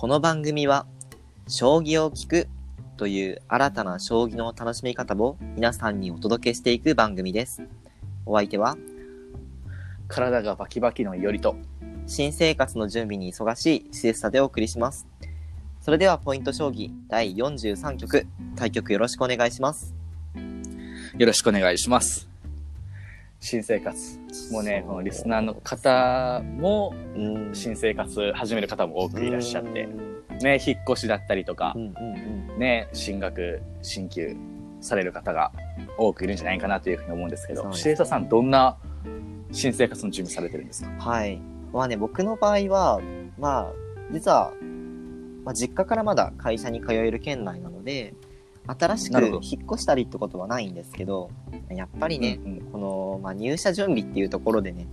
この番組は、将棋を聞くという新たな将棋の楽しみ方を皆さんにお届けしていく番組です。お相手は、体がバキバキのよりと。新生活の準備に忙しいシエスタでお送りします。それではポイント将棋第43局、対局よろしくお願いします。よろしくお願いします。新生活。もうね、このリスナーの方も、うん。新生活始める方も多くいらっしゃって。う、ん。ね、引っ越しだったりとかね、進学、進級される方が多くいるんじゃないかなというふうに思うんですけど、シエタさん、どんな新生活の準備されてるんですか？はい。まあね、僕の場合は、まあ、実は、まあ、実家からまだ会社に通える県内なので、新しく引っ越したりってことはないんですけど、やっぱりね、うん。うんこの、まあ、入社準備っていうところでね、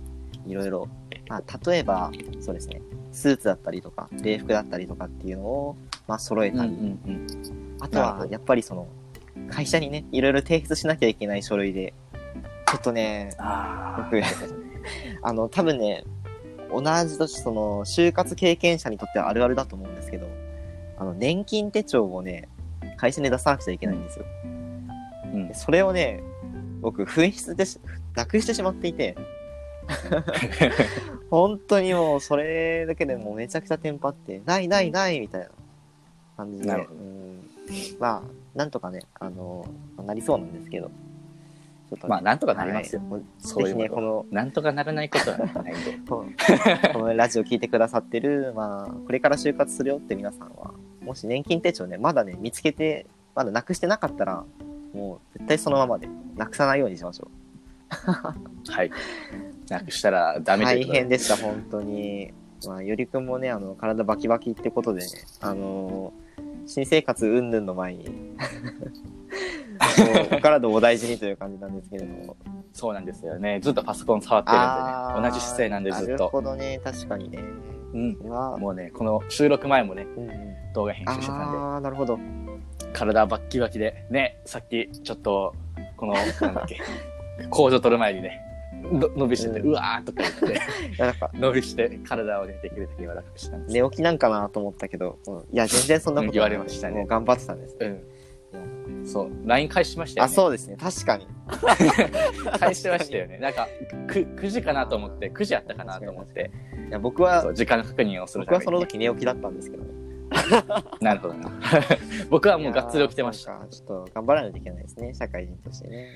いろいろ、まあ、例えば、そうですね、スーツだったりとか、礼服だったりとかっていうのを、まあ、揃えたり、うんあとは、なるほど。やっぱりその、会社にね、いろいろ提出しなきゃいけない書類で、ちょっとね、あ僕あの、多分ね、同じ年、その、就活経験者にとってはあるあるだと思うんですけど、あの、年金手帳をね、会社に出さなくちゃいけないんですよ。うん。でそれをね、僕、紛失でし、なくしてしまっていて、本当にもう、それだけでもうめちゃくちゃテンパって、ないないないみたいな感じで、うん。まあ、なんとかね、あの、なりそうなんですけど、まあ、なんとかなりますよ。はいそういうね、こ。の、なんとかならないことはないんで。このラジオ聞いてくださってる、まあ、これから就活するよって皆さんは、もし年金手帳ね、まだね、見つけて、まだなくしてなかったら、もう絶対そのままで、なくさないようにしましょう。はい。なくしたらダメ大変でした、本当に。まあ、よりくんもね、あの、体バキバキってことでね、あの新生活云々の前に、お体をお大事にという感じなんですけれども。そうなんですよね。ずっとパソコン触ってるんでね。同じ姿勢なんでずっなると。ほどね、確かにね。うん。もうね、この収録前もね、うんうん、動画編集してたんで、ああ、なるほど。体バッキバキで、ね、さっきちょっと、この、なんだっけ、工場取る前にね、の伸びしてて、うんうわーとか言って、なんか、伸びして体をね、できるだけ柔らかくしたんです寝起きなんかなと思ったけど、うんいや、全然そんなことうん言われましたねもう頑張ってたんです。うん。そう、LINE 返しましたよあ、ね。そうですね。確かに。返してましたよね。なんか、く、9時かなと思って、9時やったかなと思って、いや、僕は時間確認をする僕はその時寝起きだったんですけどね。なるほどな。僕はもうがっつり起きてました。ちょっと頑張らないといけないですね。社会人としてね。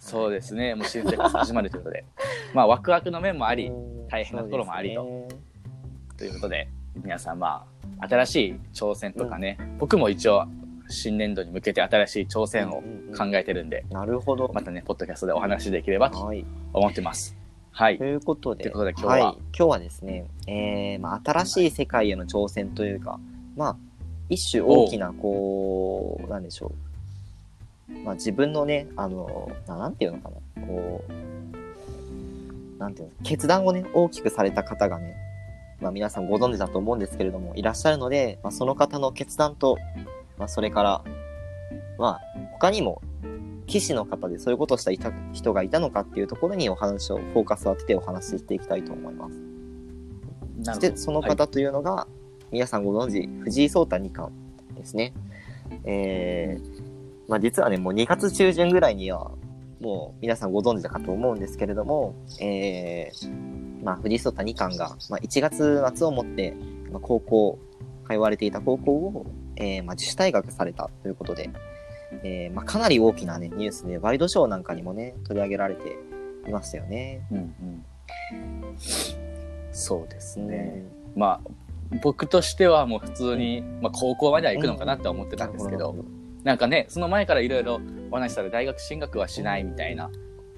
そうですね。もう新生活始まるということで。まあ、ワクワクの面もあり、うん大変なところもありとということで、皆さんまあ、新しい挑戦とかね、僕も一応、新年度に向けて新しい挑戦をうんうん考えてるんで、なるほど。またね、ポッドキャストでお話しできればとはい。思ってます。はいと。いうことで、今日はい、今日はですね、えー、まあ、新しい世界への挑戦というか、まあ、一種大きな、こう、なんでしょう。まあ、自分のね、あの、ななんていうのかな、こう、なんていうの、決断をね、大きくされた方がね、まあ、皆さんご存知だと思うんですけれども、いらっしゃるので、まあ、その方の決断と、まあ、それから、まあ、他にも、騎士の方でそういうことをした人がいたのかっていうところにお話を、フォーカスを当ててお話ししていきたいと思います。そして、その方というのが、皆さんご存知、藤井聡太二冠ですね。えー、まあ実はね、もう2月中旬ぐらいには、もう皆さんご存知だかと思うんですけれども、えー、まあ藤井聡太二冠が、まあ1月末をもって、まあ、高校、通われていた高校を、えー、まあ自主退学されたということで、えー、まあかなり大きなね、ニュースで、ワイドショーなんかにもね、取り上げられていましたよね。うんうん。そうですうんね。まあ、僕としてはもう普通に、まあ高校までは行くのかなって思ってたんですけど、なんかね、その前からいろいろお話ししたら大学進学はしないみたいな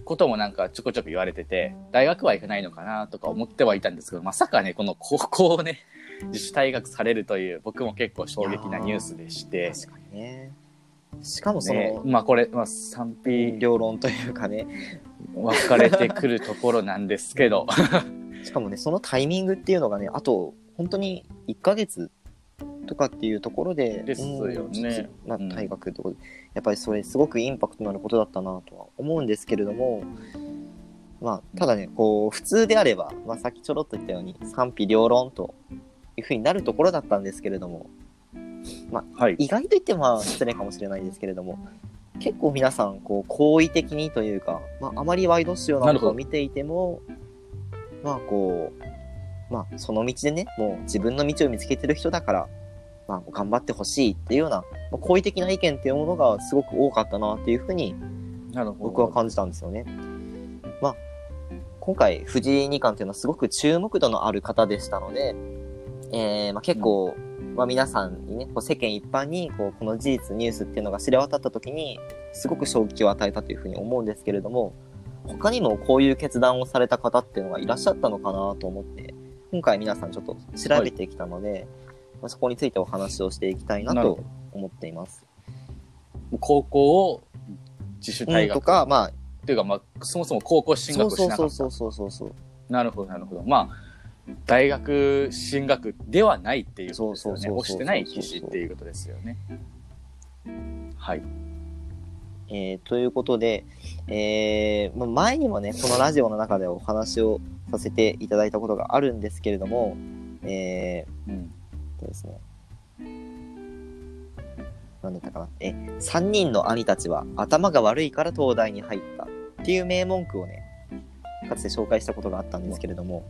こともなんかちょこちょこ言われてて、大学は行かないのかなとか思ってはいたんですけど、まさかね、この高校をね、自主退学されるという僕も結構衝撃なニュースでして、確かにね。しかもその、ね、まあこれ、まあ賛否両論というかね、分かれてくるところなんですけど、しかもね、そのタイミングっていうのがね、あと、本当に1ヶ月とかっていうところで、ですよね。まあ、学とか、やっぱりそれすごくインパクトのあることだったなとは思うんですけれども、まあ、ただね、こう、普通であれば、まあ、さっきちょろっと言ったように、賛否両論というふうになるところだったんですけれども、はい。意外と言っても失礼かもしれないですけれども、結構皆さん、こう、好意的にというか、まあ、あまりワイドショーなんかを見ていても、まあ、こう、まあ、その道でね、もう自分の道を見つけてる人だから、まあ、頑張ってほしいっていうような、まあ、好意的な意見っていうものがすごく多かったなっていうふうに。僕は感じたんですよね。まあ、今回、藤井二冠っていうのはすごく注目度のある方でしたので、えーまあ、結構、まあ、皆さんにね、こう世間一般にこうこの事実、ニュースっていうのが知れ渡った時に、すごく衝撃を与えたというふうに思うんですけれども、他にもこういう決断をされた方っていうのがいらっしゃったのかなと思って、今回皆さんちょっと調べてきたので、まあ、そこについてお話をしていきたいなと思っています。高校を自主退学、うんとか、まあ、っていうか、まあ、そもそも高校進学しなかった。そうそうそうそうそうそう。なるほど、なるほど。まあ、大学進学ではないっていうことですよね。そうそうそうそう押してない棋士っていうことですよね。はい。えーということで、えーまあ前にもね、このラジオの中でお話をさせていただいたことがあるんですけれども、えうん。ーとですね、なんだったかな。え、3人の兄たちは頭が悪いから東大に入ったっていう名文句をね、かつて紹介したことがあったんですけれども、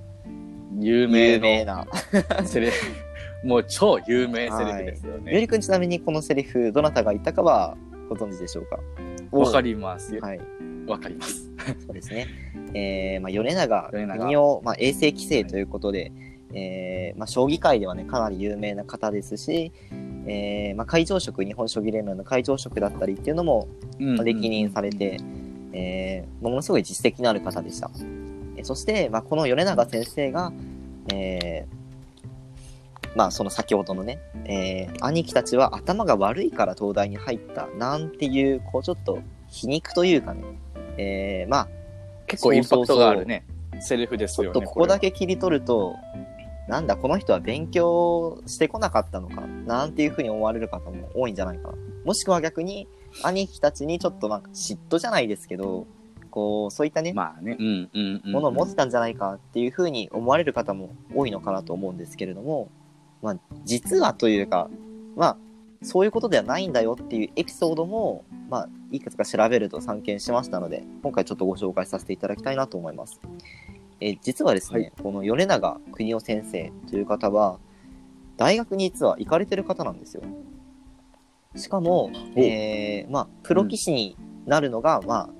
有名有名のな。セリフ、もう超有名セリフですよゆね。りくんちなみにこのセリフ、どなたが言ったかはご存知でしょうか？わ、かりますよ。はい。わかります。そうですね。えーまあ、米長国を、まあ、衛生規制ということで、えーまあ、将棋界ではね、かなり有名な方ですし、えーまあ、会長職、日本将棋連盟の会長職だったりっていうのも、うんまあ歴任されて、えーものすごい実績のある方でした。えーそして、まあ、この米長先生が、えーまあ、その先ほどのね、えー兄貴たちは頭が悪いから東大に入った、なんていう、こう、ちょっと皮肉というかね、えーまあ、結構インパクトがあるね、セリフですちょよね。っとここだけ切り取ると、なんだ、この人は勉強してこなかったのか、なんていうふうに思われる方も多いんじゃないかな。もしくは逆に、兄貴たちにちょっとなんか嫉妬じゃないですけど、こう、そういったね、まあね。うんうんうん。ものを持ってたんじゃないかっていうふうに思われる方も多いのかなと思うんですけれども、まあ、実はというか、まあ、そういうことではないんだよっていうエピソードも、まあ、いくつか調べると散見しましたので、今回ちょっとご紹介させていただきたいなと思います。えー実はですね、はいこの米長邦夫先生という方は、大学に実は行かれてる方なんですよ。しかも、えーまあ、プロ棋士になるのが、まあ、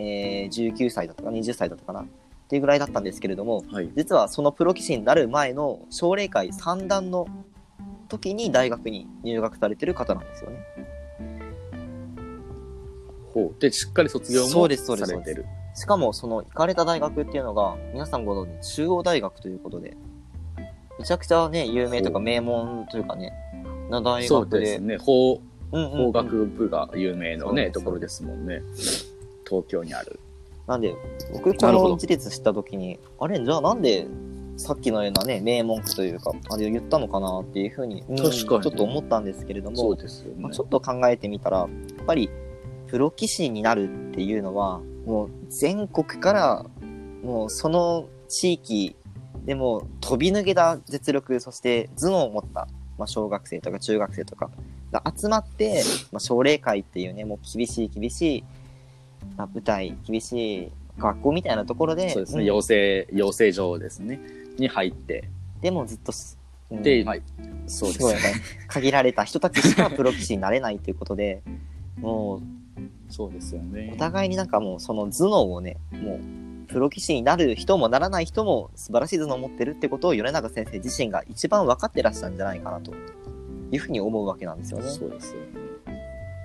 えー19歳だったか20歳だったかなっていうぐらいだったんですけれども、はい。実はそのプロ棋士になる前の奨励会三段の時に大学に入学されてる方なんですよね。ほう。で、しっかり卒業もそうですそうですされてる。しかもその行かれた大学っていうのが皆さんご存知中央大学ということでめちゃくちゃね有名とか名門というかねな大そう学でですね。法、うんうんうん法学部が有名のね、そうですところですもんね。東京にある。なんで僕この事実知った時にあれじゃあなんでさっきのようなね名門句というかあれを言ったのかなっていうふうに、うん確かにちょっと思ったんですけれどもそうですよね。まあ、ちょっと考えてみたら、やっぱりプロ棋士になるっていうのは、もう全国から、もうその地域でも飛び抜けた実力、そして頭脳を持った、まあ、小学生とか中学生とかが集まって、まあ、奨励会っていうね、もう厳しい厳しい、まあ、舞台、厳しい学校みたいなところで、そうですね。ん養成、養成所ですね。に入って。でもずっとす、うんで、まあ、そうですね。限られた人たちしかプロ棋士になれないということで、もうそうですよねお。互いになんかもうその頭脳をね、もうプロ棋士になる人もならない人も素晴らしい頭脳を持ってるってことを米長先生自身が一番分かってらっしゃるんじゃないかなというふうに思うわけなんですよね。そうですよね。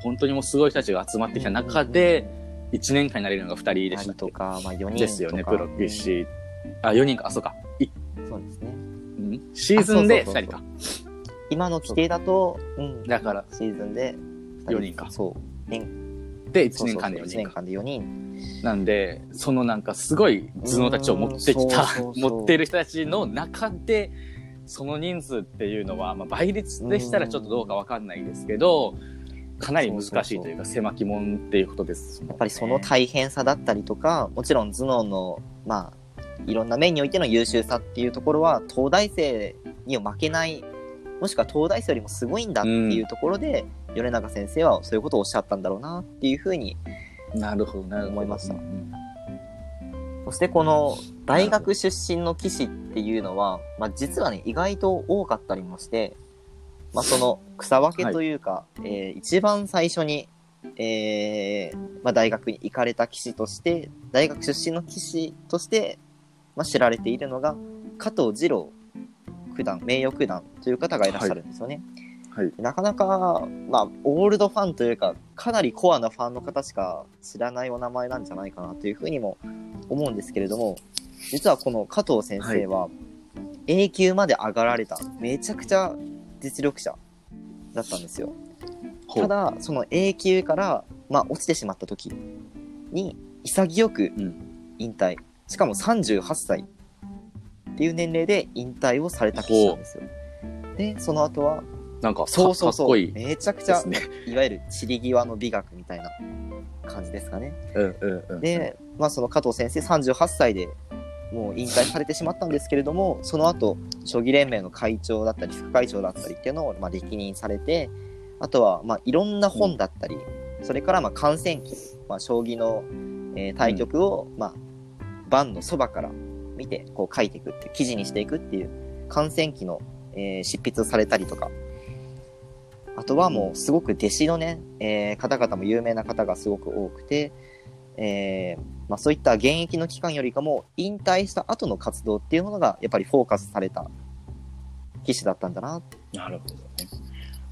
本当にもうすごい人たちが集まってきた中で、1年間になれるのが2人で二したっけ？人とか、まあ4人とか。ですよね、プロ棋士。あ、4人か、あ、そうか。いそうですね。ん？シーズンで2人か。今の規定だと、うん。だから、シーズンで二四人かそう。年で、1年間で4 1人か。年間で4人。なんで、そのなんかすごい頭脳たちを持ってきたうんそうそう、そ う持っている人たちの中で、その人数っていうのは、まあ、倍率でしたらちょっとどうかわかんないですけど、かなり難しいというか、狭き門っていうことですね。やっぱりその大変さだったりとか、もちろん頭脳の、まあ、いろんな面においての優秀さっていうところは、東大生には負けない、もしくは東大生よりもすごいんだっていうところで、米長先生はそういうことをおっしゃったんだろうなっていうふうに、なるほど、なるほど。思いましたうんそしてこの大学出身の棋士っていうのは、まあ実はね、意外と多かったりもして、まあその草分けというか、えー一番最初に、えーまあ大学に行かれた棋士として、大学出身の棋士として、まあ知られているのが、加藤二郎九段、名誉九段という方がいらっしゃるんですよね。はい。なかなか、まあ、オールドファンというか、かなりコアなファンの方しか知らないお名前なんじゃないかなというふうにも思うんですけれども、実はこの加藤先生は、A 級まで上がられた、めちゃくちゃ実力者だったんですよ。ただ、その A 級から、まあ、落ちてしまった時に、潔くうん。引退。しかも38歳っていう年齢で引退をされた棋士なんですよ。で、その後は、なんか、そうそうそう。めちゃくちゃね。いわゆる散り際の美学みたいな感じですかね。うんうんうん。で、まあその加藤先生38歳でもう引退されてしまったんですけれども、その後、将棋連盟の会長だったり、副会長だったりっていうのをまあ歴任されて、あとはまあいろんな本だったり、それからまあ観戦記、まあ将棋の、えー対局をまあ盤のそばから見てこう書いていくっていう、記事にしていくっていう観戦記の、えー執筆をされたりとか、あとはもうすごく弟子のね、えー方々も有名な方がすごく多くて、えーまあ、そういった現役の期間よりかも引退した後の活動っていうものがやっぱりフォーカスされた棋士だったんだなってなるほどね。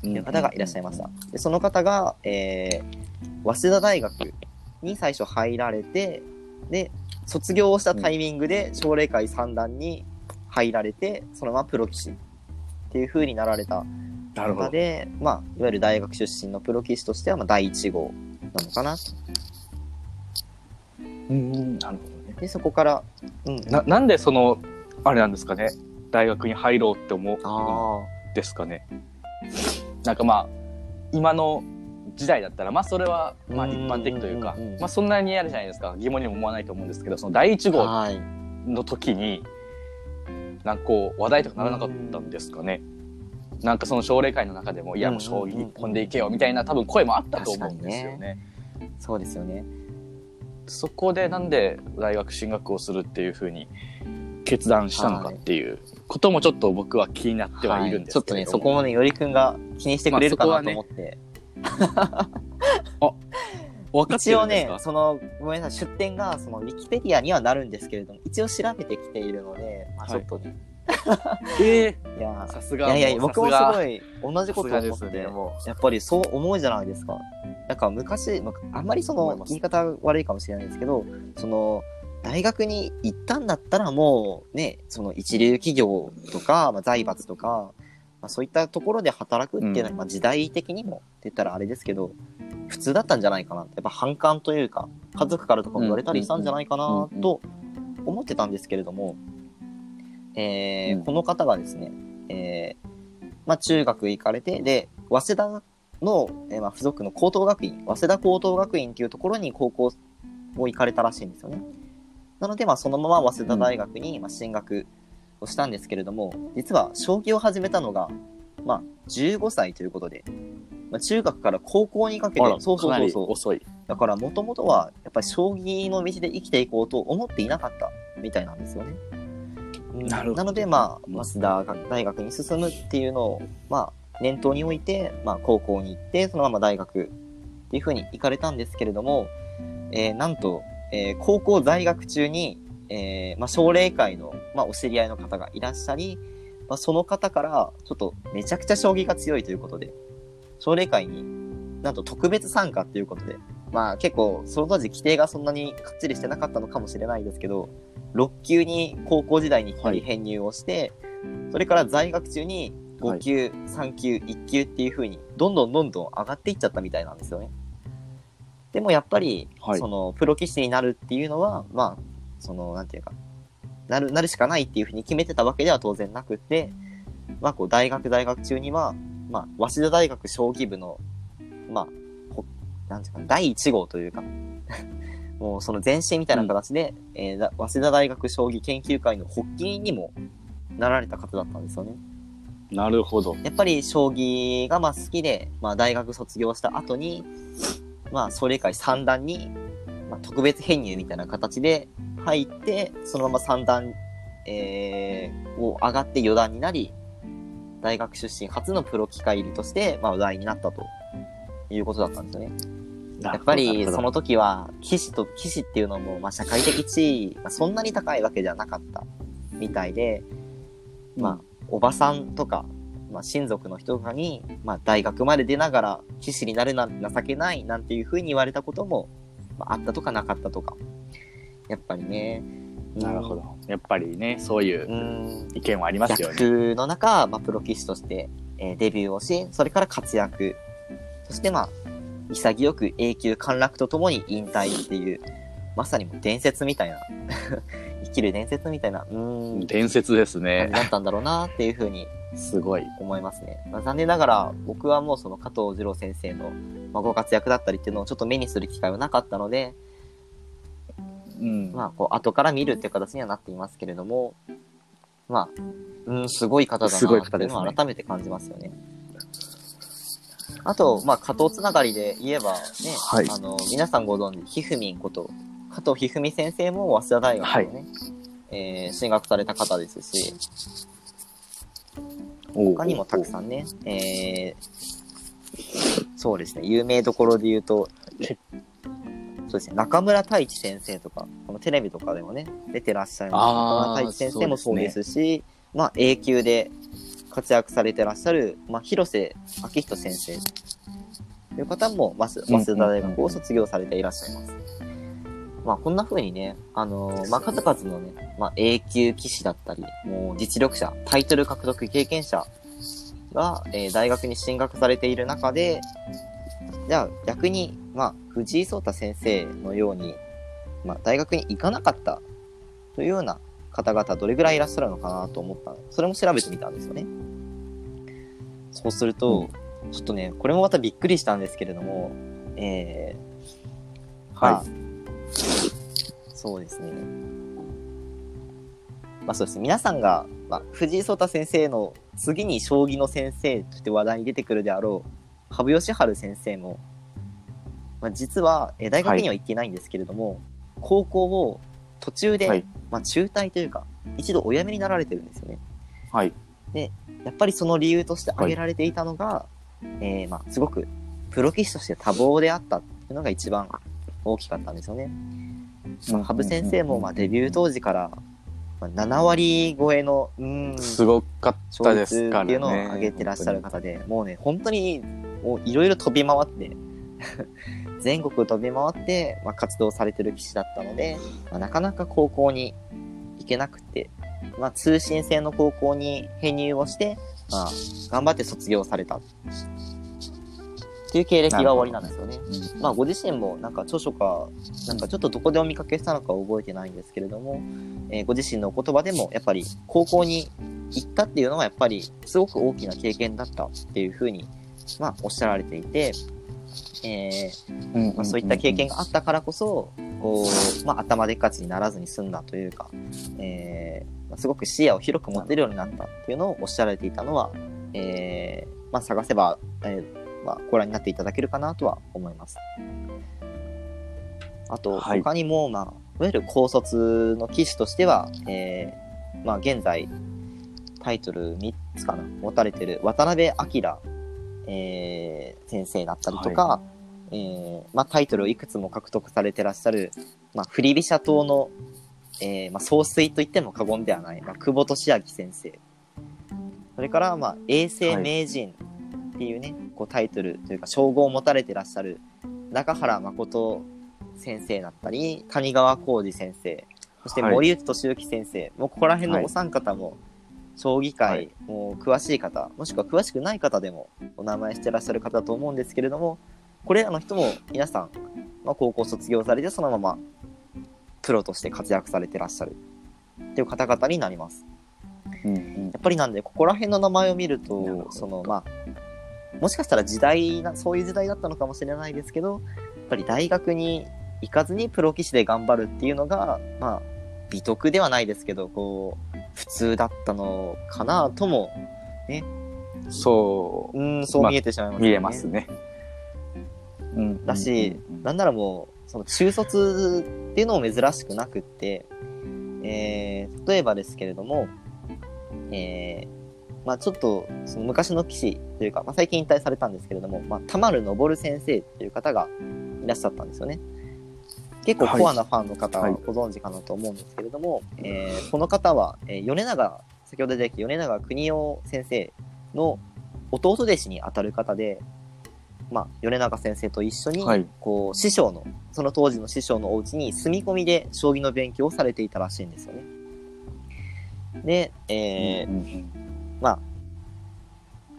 いう方がいらっしゃいました。でその方が、えー早稲田大学に最初入られて、で、卒業をしたタイミングで奨励会三段に入られて、そのままプロ棋士っていう風になられたなるほど。中で、まあ、いわゆる大学出身のプロ棋士としては、まあ、第1号なのかなと。うん、なるほどね。で、そこから、うん。な、なんでその、あれなんですかね？大学に入ろうって思あうんですかね？なんかまあ、今の時代だったら、まあそれは、まあ一般的というかうんうんうんうん、まあそんなにあるじゃないですか。疑問にも思わないと思うんですけど、その第一あ。号はい。の時に、なんかこう、話題とかならなかったんですかね？なんかその奨励会の中でも、いやもう将棋一本でいけよみたいな多分声もあったと思うんですよね。そうですよね。そこでなんで大学進学をするっていうふうに決断したのかっていうこともちょっと僕は気になってはいるんですちょっとね。そこもね、よりくんが気にしてくれるかなと思って。分かって一応ねその、ごめんなさい、出典が、その、ウィキペディアにはなるんですけれども、一応調べてきているので、まあちょっとね、えい、やー、さすいがやいや、僕もすいごい、同じこと思って、ねもやっぱりそう思うじゃないですか。なんか昔、まああんまりその言い方悪いかもしれないですけど、その大学に行ったんだったらもうね、その一流企業とか、まあ、財閥とか、まあ、そういったところで働くっていうのは、うん。まあ、時代的にもって言ったらあれですけど、普通だったんじゃないかな。やっぱ反感というか、家族からとかも言われたりしたんじゃないかなうんと思ってたんですけれども、えーうんこの方がですね、えーまあ、中学行かれて、で、早稲田の、えーまあ、付属の高等学院、早稲田高等学院っていうところに高校を行かれたらしいんですよね。なので、まあ、そのまま早稲田大学にまあ進学をしたんですけれども、実は将棋を始めたのが、まあ、15歳ということで、まあ、中学から高校にかけてそうそうそうそう、遅い。だから、もともとは、やっぱり将棋の道で生きていこうと思っていなかったみたいなんですよね。うん。なるほど。なので、まうんあ、早稲田大学に進むっていうのを、まあ、念頭に置いて、まあ、高校に行って、そのまま大学っていうふうに行かれたんですけれども、えーなんと、えー高校在学中に、えーまあ、奨励会の、まあ、お知り合いの方がいらっしゃり、まあ、その方から、ちょっとめちゃくちゃ将棋が強いということで、奨励会になんと特別参加っていうことで、まあ結構その当時規定がそんなにかっちりしてなかったのかもしれないですけど、6級に高校時代に1人編入をして、それから在学中に5級、3級、1級っていう風にどんどんどんどん上がっていっちゃったみたいなんですよね。でもやっぱり、はい。そのプロ棋士になるっていうのは、まあ、その、なんていうか、なる、なるしかないっていう風に決めてたわけでは当然なくて、まあこう大学在学中には、まあ、早稲田大学将棋部の、まあ、ほなんていうかな、第1号というか、もうその前身みたいな形で、えーだ早稲田大学将棋研究会の発起人にもなられた方だったんですよね。なるほど。やっぱり将棋がまあ好きで、まあ、大学卒業した後に、まあ、奨励会三段に、まあ、特別編入みたいな形で入って、そのまま三段、えー、を上がって四段になり、大学出身初のプロ機械入りとして、まあ、話題になったということだったんですよね。やっぱりその時は、騎士と、騎士っていうのも、まあ、社会的地位がそんなに高いわけじゃなかったみたいで、まあ、おばさんとか、まあ、親族の人とかに、まあ、大学まで出ながら騎士になるなんて情けないなんていうふうに言われたことも、まあ、あったとかなかったとか。やっぱりね。なるほど。やっぱりね、そういううん。意見はありますよね。逆の中、まあ、プロ棋士として、えーデビューをし、それから活躍。そしてまあ、潔く永久陥落とともに引退っていう、まさにもう伝説みたいな、生きる伝説みたいな、うーん、伝説ですね。だったんだろうなっていうふうにすごい。思いますね。まあ、残念ながら、僕はもうその加藤二郎先生の、まあ、ご活躍だったりっていうのをちょっと目にする機会はなかったので、うん。まあ、こう、後から見るっていう形にはなっていますけれども、まあ、うん、すごい方だなっていうのは改めて感じますよね。あと、まあ、加藤つながりで言えばね、はい。あの、皆さんご存知、ひふみんこと、加藤ひふみ先生も早稲田大学のね、えー進学された方ですし、他にもたくさんね、えー、そうですね、有名どころで言うと、そうですね、中村太一先生とか、このテレビとかでもね、出てらっしゃいます。中村太一先生もそうですし、まあ、永久で活躍されてらっしゃる、まあ、広瀬明人先生という方も、まず、早稲田大学を卒業されていらっしゃいます。まあ、こんな風にね、あのーまあ、数々のね、まあ、永久棋士だったり、もう実力者、タイトル獲得経験者が、えー大学に進学されている中で、じゃあ逆に、まあ、藤井聡太先生のように、まあ、大学に行かなかったというような方々どれぐらいいらっしゃるのかなと思ったのそれも調べてみたんですよね。そうすると、ちょっとね、これもまたびっくりしたんですけれども、えー、まあはい。そうですね。まあそうですね。皆さんが、まあ、藤井聡太先生の次に将棋の先生として話題に出てくるであろう、羽生善治先生も、まあ、実は、えー大学には行っていないんですけれども、高校を途中で、はいまあ中退というか、一度お辞めになられてるんですよね。はい。やっぱりその理由として挙げられていたのが、えーまあすごくプロ棋士として多忙であったっていうのが一番大きかったんですよね。まあ、羽生先生もまあデビュー当時から、まあ、7割超えの、うーん、すごかっ勝たです率からね。っていうのを上げてらっしゃる方で、もうね、本当に、もういろいろ飛び回って、全国飛び回って、まあ、活動されてる棋士だったので、まあ、なかなか高校に行けなくて、まあ、通信制の高校に編入をして、まあ、頑張って卒業された。っていう経歴が終わりなんですよね。うんまあ、ご自身もなんか著書か、なんかちょっとどこでお見かけしたのか覚えてないんですけれども、えーご自身のお言葉でも、やっぱり高校に行ったっていうのはやっぱりすごく大きな経験だったっていうふうに、まあ、おっしゃられていて、えーまあ、そういった経験があったからこそ、こう、まあ、頭でっかちにならずに済んだというか、えーまあすごく視野を広く持てるようになったっていうのをおっしゃられていたのは、えーまあ、探せば、えーまあ、ご覧になっていただけるかなとは思います。あと、はい他にも、まあ、いわゆる高卒の棋士としては、えーまあ、現在、タイトル3つかな、持たれてる渡辺明、えー先生だったりとか、えーまあ、タイトルをいくつも獲得されてらっしゃる、まあ、振り飛車党の、えーまあ、総帥と言っても過言ではない、まあ、久保利明先生。それから、まあ、永世名人っていうね、こうタイトルというか称号を持たれてらっしゃる中原誠先生だったり、谷川浩二先生、そしてはい森内俊之先生、もうここら辺のお三方も、将棋界、はい。もう詳しい方、もしくは詳しくない方でもお名前してらっしゃる方だと思うんですけれども、これらの人も皆さん、まあ、高校卒業されてそのままプロとして活躍されてらっしゃる。っていう方々になります。うんうん。やっぱりなんで、ここら辺の名前を見ると、ど。その、まあ、もしかしたら時代な、そういう時代だったのかもしれないですけど、やっぱり大学に行かずにプロ棋士で頑張るっていうのが、まあ、美徳ではないですけど、こう、普通だったのかなとも、ね、そう。うん、そう見えてしまいます、見えますね。うん。だし、うんうん。なんならもう、その中卒っていうのも珍しくなくって、えー、例えばですけれども、えー、まあちょっと、その昔の棋士というか、まあ最近引退されたんですけれども、まあ田丸昇先生っていう方がいらっしゃったんですよね。結構コアなファンの方ははい。ご存知かなと思うんですけれども、えーこの方は、えー米長、先ほど出てきた米長邦夫先生の弟弟子に当たる方で、まあ、米長先生と一緒に、はい。こう、師匠の、その当時の師匠のお家に住み込みで将棋の勉強をされていたらしいんですよね。で、えーうんうん。まあ、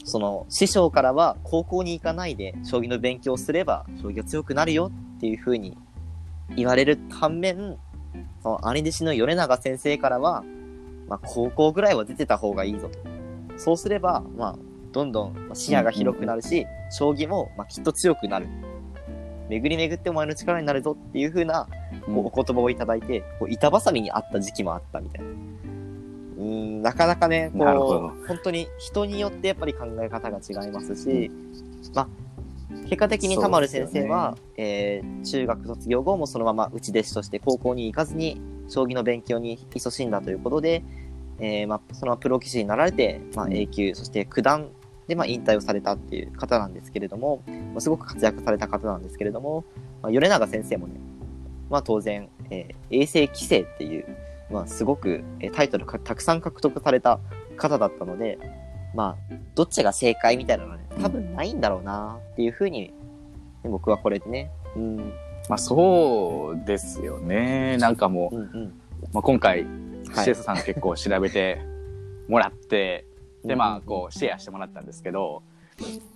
その師匠からは高校に行かないで将棋の勉強をすれば将棋が強くなるよっていうふうに言われる反面、その兄弟子の米長先生からは、まあ、高校ぐらいは出てた方がいいぞと。そうすれば、まあ、どんどん視野が広くなるし、将棋も、まあ、きっと強くなる。巡り巡ってお前の力になるぞっていうふうなこうお言葉をいただいて、こう板挟みにあった時期もあったみたいな。うーん、なかなかね、こう、本当に人によってやっぱり考え方が違いますし、まあ、結果的に田丸先生は、えー中学卒業後もそのまま内弟子として高校に行かずに、将棋の勉強に勤しんだということで、えーまあ、そのままプロ棋士になられて、まあ、A 級、そして九段で、まあ、引退をされたっていう方なんですけれども、まあ、すごく活躍された方なんですけれども、まあ、米長先生もね、まあ、当然、えー永世棋聖っていう、まあ、すごく、えータイトルがたくさん獲得された方だったので、まあ、どっちが正解みたいなのはね、多分ないんだろうなっていうふうに、ね僕はこれでね、うん、まあそうですよね。なんかもう、うん、うん。まあ、今回、はいシエサさん結構調べてもらって、でまあこうシェアしてもらったんですけど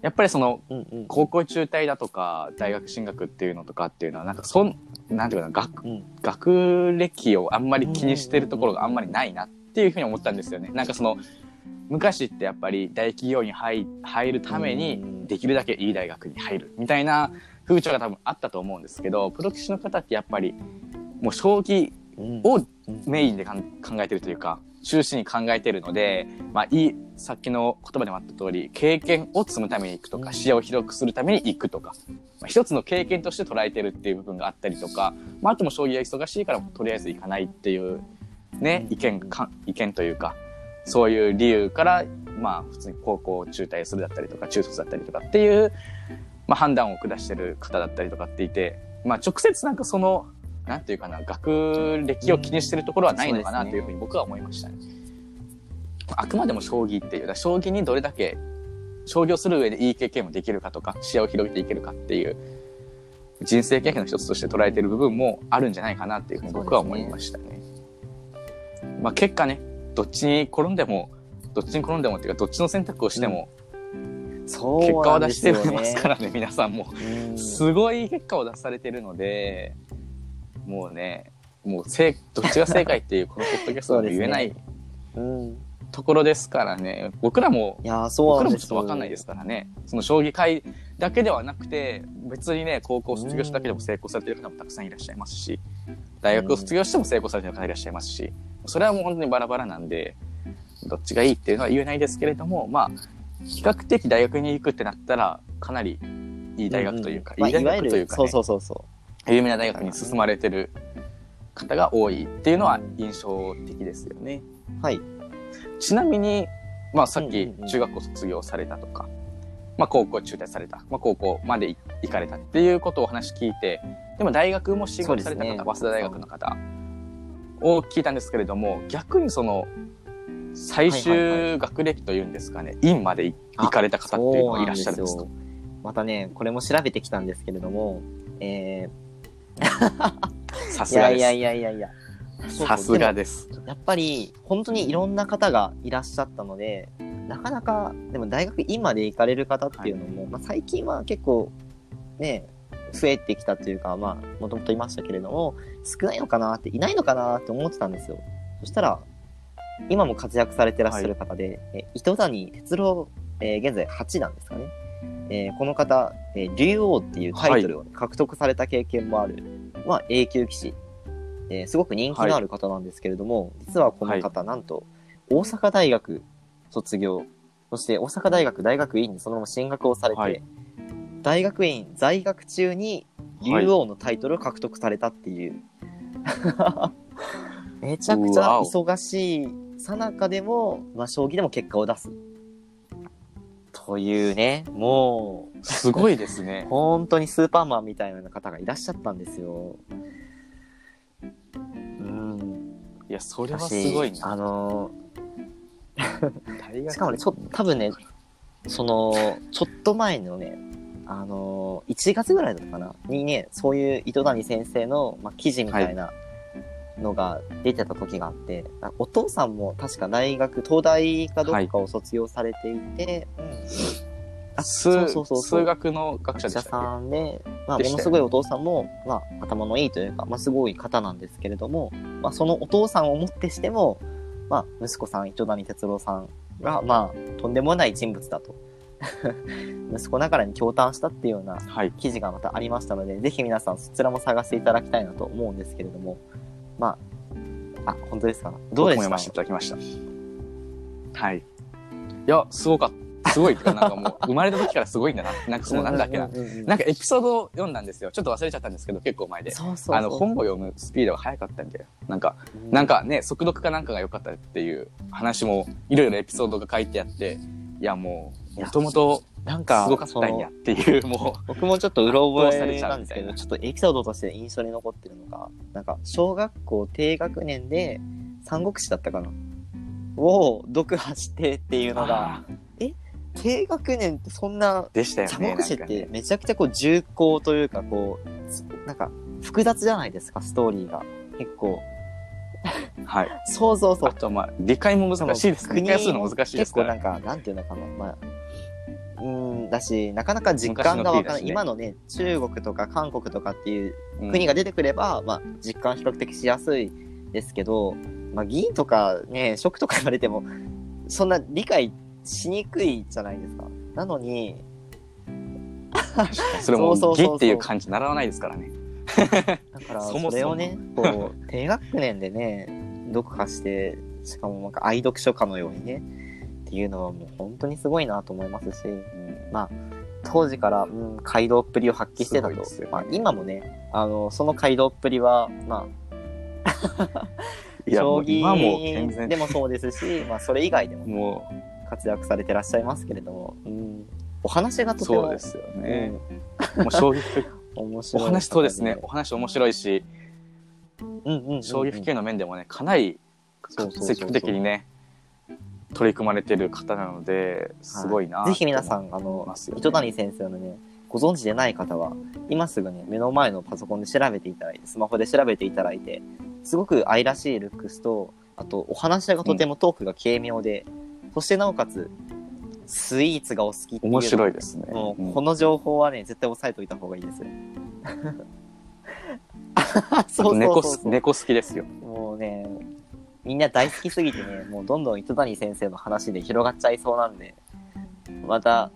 やっぱりそのうん、うん。高校中退だとか大学進学っていうのとかっていうのはなんかそんなんていうかな学うん、学歴をあんまり気にしてるところがあんまりないなっていうふうに思ったんですよね。なんかその昔ってやっぱり大企業に入入るためにできるだけいい大学に入るみたいな風潮が多分あったと思うんですけどプロ棋士の方ってやっぱりもう将棋うん。をうんメインで考えてるというか中心に考えてるので、まあ、いいさっきの言葉でもあった通り経験を積むために行くとかうん。視野を広くするために行くとか、まあ、一つの経験として捉えてるっていう部分があったりとか、まあ、あとも将棋が忙しいからとりあえず行かないっていうね意見か意見というかそういう理由からまあ普通に高校を中退するだったりとか中卒だったりとかっていう、まあ、判断を下してる方だったりとかっていて、まあ、直接なんかそのなんていうかな学歴を気にしてるところはないのかなというふうに僕は思いましたね。あくまでも将棋っていう将棋にどれだけ将棋をする上でいい経験をできるかとか視野を広げていけるかっていう人生経験の一つとして捉えている部分もあるんじゃないかなっていうふうに僕は思いましたね。まあ結果ねどっちに転んでもどっちに転んでもっていうかどっちの選択をしても結果を出して。ますからね皆さんも。うんすごい結果を出されてるので、もうね、もう正どっちが正解っていうこのポッドキャストでも言えないうん。ところですからね、僕らも、いやー、そう僕らもちょっとわかんないですからね、その将棋界だけではなくて、別にね、高校卒業しただけでも成功されてる方もたくさんいらっしゃいますし、大学を卒業しても成功されてる方いらっしゃいますし、それはもう本当にバラバラなんで、どっちがいいっていうのは言えないですけれども、まあ、比較的大学に行くってなったら、かなりいい大学というか、まあいい大いわゆる、学というか、ね、そうそうそうそ有名な大学に進まれてる方が多いっていうのは印象的ですよね。う。はい。ちなみに、まあさっきうんうんうん中学校卒業されたとか、まあ高校中退された、まあ高校まで行かれたっていうことをお話聞いて、でも大学も進学された方、ね早稲田大学の方を聞いたんですけれども、逆にその、最はいはい終学歴というんですかね、院まで行かれた方っていうのがいらっしゃるんですか？またね、これも調べてきたんですけれども、えー、さすがいやいやでいやいやいや。す。さすがでです。もやっぱり、本当にいろんな方がいらっしゃったので、なかなか、でも大学院まで行かれる方っていうのも、まあ最近は結構、ね、増えてきたというか、まあ、もともといましたけれども、少ないのかなって、いないのかなって思ってたんですよ。そしたら、今も活躍されてらっしゃる方で、え糸谷哲郎、えー現在8なんですかね。えーこの方、えー竜王っていうタイトルをね、獲得された経験もある、まあ、A 級棋士、えーすごく人気のある方なんですけれども、実はこの方、なんと、大阪大学卒業。そして大阪大学大学院にそのまま進学をされて、はい大学院在学中に竜王のタイトルを獲得されたっていう、めちゃくちゃ忙しいさなかでも、まあ、将棋でも結果を出すというねもうすごいですね。本当にスーパーマンみたいな方がいらっしゃったんですよ。うん。いや、それはすごいな。あのしかもね、ちょ多分ね、その、ちょっと前のね、あの1月ぐらいだったかな？にね、そういう糸谷先生の、まあ、記事みたいなのが出てた時があって、あお父さんも確か大学、東大かどっかを卒業されていて、うん。あ数そうそうそう数学の学者さんで、まあ、ものすごいお父さんも、まあ、頭のいいというか、まあ、すごい方なんですけれども、まあ、そのお父さんをもってしても、まあ、息子さん、糸谷哲郎さんが、まあ、とんでもない人物だと。息子ながらに驚嘆したっていうような。記事がまたありましたので、ぜひ皆さんそちらも探していただきたいなと思うんですけれども、まあ、あ、本当ですか？どうでした？僕も読ませていただきました。はい。いや、すごかった。すごい なんかもう、生まれた時からすごいんだな。なんかその、なんだっけな。なんかエピソードを読んだんですよ。ちょっと忘れちゃったんですけど、結構前で。あの、本を読むスピードが速かったんで、なんか、うんなんかね、速読かなんかが良かったっていう話も、いろいろエピソードが書いてあって、いやもう、もともとなんか、すごかったんやっていう、も 僕もちょっとうろ覚えなですけど、ちょっとエピソードとして印象に残ってるのが、なんか、小学校低学年で、三国志だったかな？を読破してっていうう、のが、あ低学年ってそんな、ーでしたよね。三国志ってめちゃくちゃこう重厚というか、こう、つなんか、複雑じゃないですか、ストーリーが。結構。はい。そうそうそうあ。と、まあ、理解も難しいですね。理解するの難しいですから。結構なんか、なんていうのかな、まあ、うーん、だし、なかなか実感がわからない。ね今のね、中国とか韓国とかっていううん国が出てくれば、まあ、実感比較的しやすいですけど、まあ、議員とかね、職とか言われても、そんな理解しにくいじゃないですか。なのに、それも義っていう感じ習わないですからね。だから、それをね、こう、低学年でね、読破して、しかもなんか愛読書家のようにね、っていうのはもう本当にすごいなと思いますし、まあ、当時から、うん、街道っぷりを発揮してたとすごいですよ。まあ、今もね、あの、その街道っぷりは、まあ、将う今もで、もそうですし、まあ、それ以外でもも活躍されてらっしゃいますけれども、うん、お話がう、とても、そうですよね。もう将棋、うん、面お白い。話そうですね。お話面白いし、うんうんうんうん、将棋普及の面でもね、かなり積極的にね、取り組まれてる方なので、すごいな、ぜひ皆さん。ん、あの糸谷先生のね、ご存知でない方は、今すぐね、目の前のパソコンで調べていただいて、スマホで調べていただいて、すごく愛らしいルックスと、あと、お話がとてもトークが軽妙で、そしてなおかつ、スイーツがお好きっていうの面白いですね。もう、うんこの情報はね、絶対押さえておいた方がいいです。あそうと猫 そうそうす猫好きですよ。みんな大好きすぎてね、もうどんどん糸谷先生の話で広がっちゃいそうなんで、また、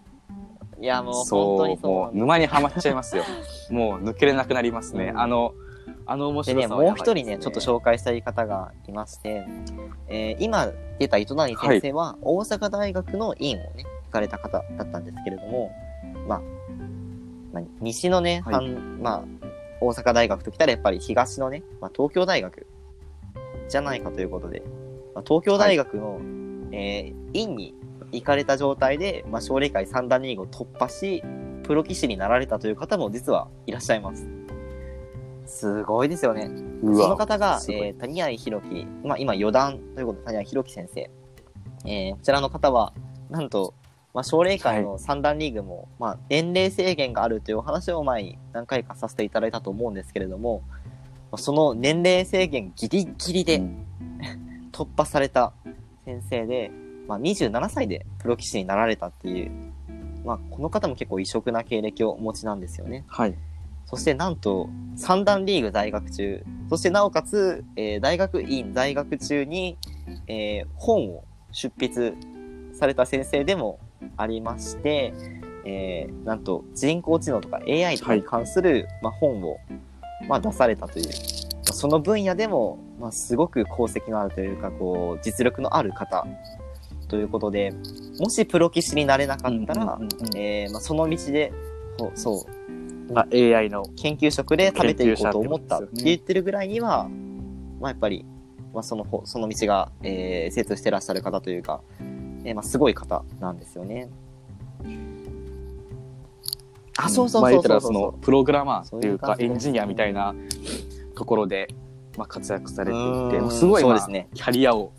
いやもう本当そう、にそうもう沼にはまっちゃいますよ。もう抜けれなくなりますね。うん。あの、あの面でね、白さはやばいもう一人ね、ちょっと紹介したい方がいまして、えー今出た糸谷先生は、大阪大学の院をね、行かれた方だったんですけれども、まあ、まあ、西のね、はい。半まあ、大阪大学ときたらやっぱり東のね、まあ、東京大学じゃないかということで、まあ、東京大学の、えー院に行かれた状態で、まあ、奨励会三段リーグを突破し、プロ棋士になられたという方も実はいらっしゃいます。すごいですよね。うその方が、えー谷合弘樹、まあ、今、四段ということで、谷合弘樹先生。えーこちらの方は、なんと、まあ、奨励会の三段リーグも、まあ、年齢制限があるというお話を前に何回かさせていただいたと思うんですけれども、まあその年齢制限ギリギリでうん突破された先生で、まあ、27歳でプロ棋士になられたっていう、まあ、この方も結構異色な経歴をお持ちなんですよね。はい。そしてなんと、三段リーグ在学中、そしてなおかつ、えー大学院在学中に、えー本を出筆された先生でもありまして、えーなんと人工知能とか AI とかに関する、まあ、本を、まあ、出されたという、まあその分野でも、まあ、すごく功績のあるというか、こう、実力のある方ということで、もしプロ棋士になれなかったら、えーまあ、その道でそう。まあ、AI の研究職で食べていこうと思ったって言ってるぐらいには、まあ、やっぱり、まあ、その方その道が、えー精通してらっしゃる方というか、えーまあ、すごい方なんですよね。あ、そうそうまあ言ったらそう。そうそそうのプログラマーっていうかエンジニアみたいなところで、まあ、活躍されていてすごい、まあそうですね。キャリアを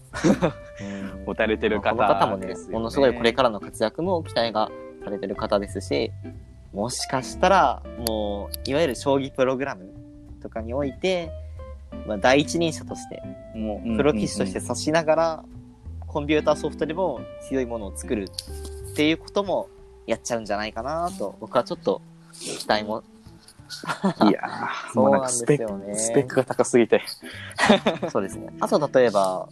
うん。持たれてるまあこの方もね。ものすごいこれからの活躍も期待がされてる方ですしもしかしたらもういわゆる将棋プログラムとかにおいて、まあ、第一人者としてもうプロ棋士として指しながら、コンピューターソフトでも強いものを作るっていうこともやっちゃうんじゃないかなと僕はちょっと期待もいやー もうなんかスペック、そうなんですよねスペックが高すぎて。そうですね。あと例えば、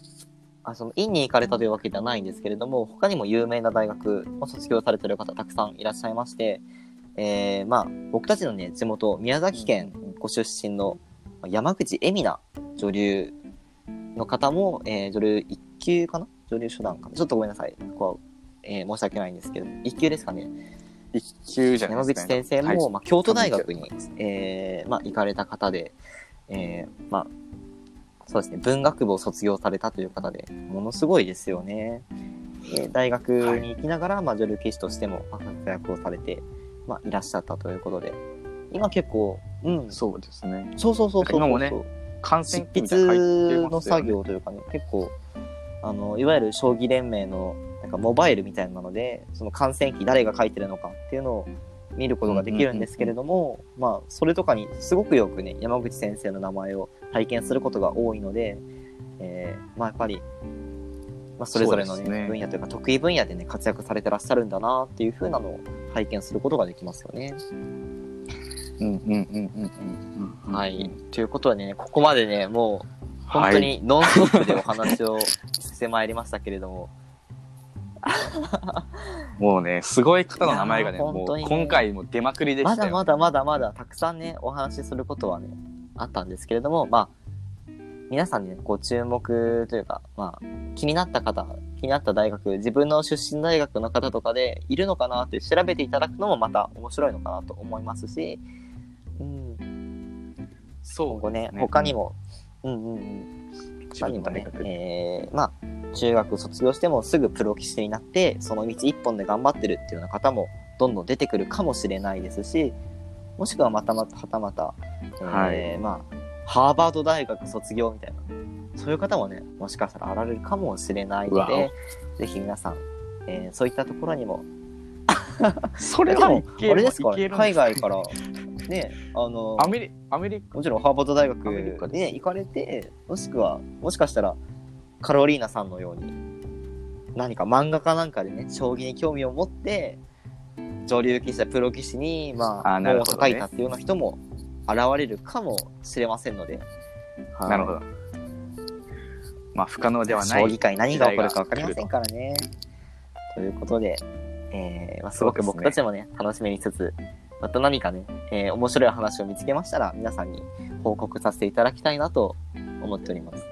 あその院に行かれたというわけではないんですけれども、他にも有名な大学を卒業されてる方たくさんいらっしゃいまして、えー、まあ、僕たちのね、地元、宮崎県ご出身のまあ山口恵美奈女流の方も、えー、女流1級かな？女流初段かな？ちょっとごめんなさい。ここは、えー申し訳ないんですけど、1級ですかね。一級じゃない山ですか、口先生も、はいまあ、京都大学にえーまあ、行かれた方で、えーまあ、そうですね、文学部を卒業されたという方で、ものすごいですよね。で大学に行きながら、まあ、女流棋士としてもまあ活躍をされて、まあ、いらっしゃったということで、今結構、うん、そうですね。そうそうそうそうそう。今もね感染執期みたいなの書いて筆の作業というかね、結構、あの、いわゆる将棋連盟の、かモバイルみたいなので、その観戦記誰が書いてるのかっていうのを見ることができるんですけれども、まあ、それとかにすごくよくね、山口先生の名前を体験することが多いので、えーまあやっぱり、まあ、それぞれのねね分野というか得意分野でね、活躍されてらっしゃるんだなっていう風なのを体験することができますよね。うんうんうんうんうんうん。はい。ということでね、ここまでね、もう、本当はいにノンストップでお話をしてまいりましたけれども、もうね、すごい方の名前がね、もういやー本当にね。今回も出まくりでしたよ。まだまだまだまだたくさんね、お話しすることはね、あったんですけれども、まあ、皆さんにね、ご注目というか、まあ、気になった方、気になった大学、自分の出身大学の方とかでいるのかなって調べていただくのもまた面白いのかなと思いますし、うん、そう今後ね、他にも、うんうんうん、他にもね、えー、まあ、中学卒業してもすぐプロ棋士になって、その道一本で頑張ってるっていうような方もどんどん出てくるかもしれないですし、もしくはまたまた、はたまた、えーはい。まあ、ハーバード大学卒業みたいな、そういう方もね、もしかしたら現れるかもしれないので、ぜひ皆さん、えーそういったところにも、それはい。けるあれですか海外から、ね、あの、アメリアメリカ。もちろんハーバード大学に、ね、行かれて、もしくは、もしかしたら、カロリーナさんのように、何か漫画家なんかでね、将棋に興味を持って、女流棋士やプロ棋士に、まあ、あなるほどね叩いたっていうような人も現れるかもしれませんので、なるほど。ど。まあ、不可能ではない。将棋界何が起こるか分かりませんからね。ということで、えーまあ、すごく僕たちもね、楽しみにしつつ、また何かね、えー面白い話を見つけましたら、皆さんに報告させていただきたいなと思っております。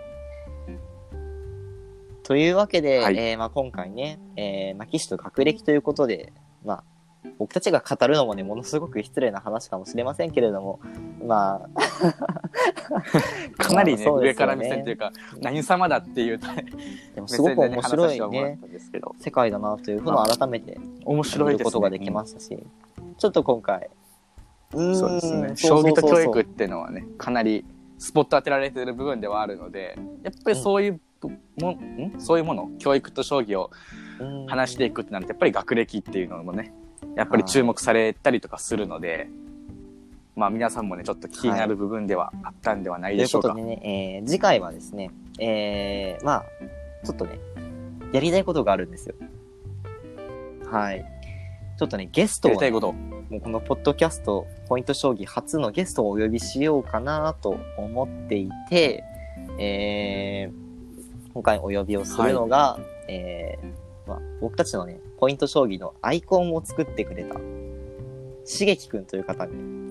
というわけで、はい。えーまあ、今回ね、えーまあ、騎士と学歴ということで、まあ、僕たちが語るのもね、ものすごく失礼な話かもしれませんけれども、まあ、かなりね、そうですよ上から目線というか、何様だっていうでもすごく面白いね世界だなというふうのを改めて面白いことができましたし、ちょっと今回、うそうですね。将棋と教育っていうのはね、かなりスポット当てられてる部分ではあるので、やっぱりそういうも、ん？そういうもの、教育と将棋をうん話していくってなると、やっぱり学歴っていうのもね、やっぱり注目されたりとかするので、まあ皆さんもね、ちょっと気になる部分ではあったんではないというでしょうか。ことでね、えー次回はですね、えー、まあ、ちょっとね、やりたいことがあるんですよ。はい。ちょっとね、ゲストをね、やりたいこと。もうこのポッドキャスト、ポイント将棋初のゲストをお呼びしようかなと思っていて、えー、今回お呼びをするのが、えーまあ、僕たちのね、ポイント将棋のアイコンを作ってくれた、しげきくんという方に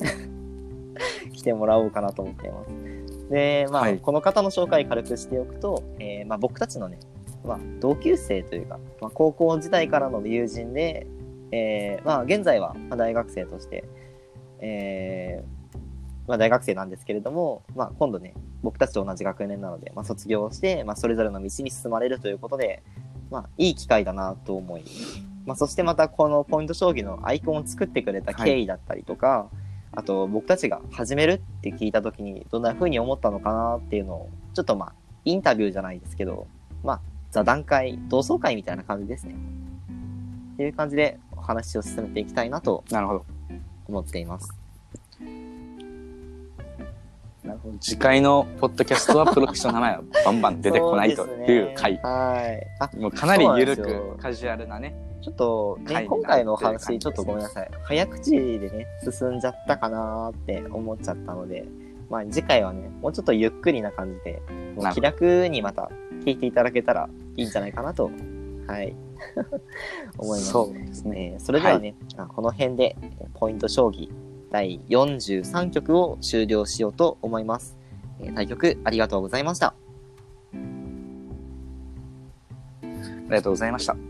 来てもらおうかなと思っています。で、まあ、はいこの方の紹介軽くしておくと、えーまあ、僕たちのね、まあ、同級生というか、まあ、高校時代からの友人で、えーまあ、現在はまあ大学生として、えーまあ、大学生なんですけれども、まあ、今度ね、僕たちと同じ学年なので、まあ、卒業して、まあ、それぞれの道に進まれるということで、まあ、いい機会だなと思い、まあ、そしてまたこのポイント将棋のアイコンを作ってくれた経緯だったりとか、あと僕たちが始めるって聞いた時にどんな風に思ったのかなっていうのを、ちょっとまあ、インタビューじゃないですけど、まあ、座談会、同窓会みたいな感じですね。っていう感じでお話を進めていきたいなとなるほど。思っています。なるほど。次回のポッドキャストはプロフェッショナルの名前は バンバン出てこないという回。はい。あ、もうかなり緩くカジュアルなね。ちょっと、ね、今回のお話、ちょっとごめんなさい。早口でね、進んじゃったかなーって思っちゃったので、まあ次回はね、もうちょっとゆっくりな感じで、気楽にまた聞いていただけたらいいんじゃないかなと、はい、思います。そうですね。えーそれではね、あこの辺で、えーポイント将棋第43局を終了しようと思います。えー対局ありがとうございました。ありがとうございました。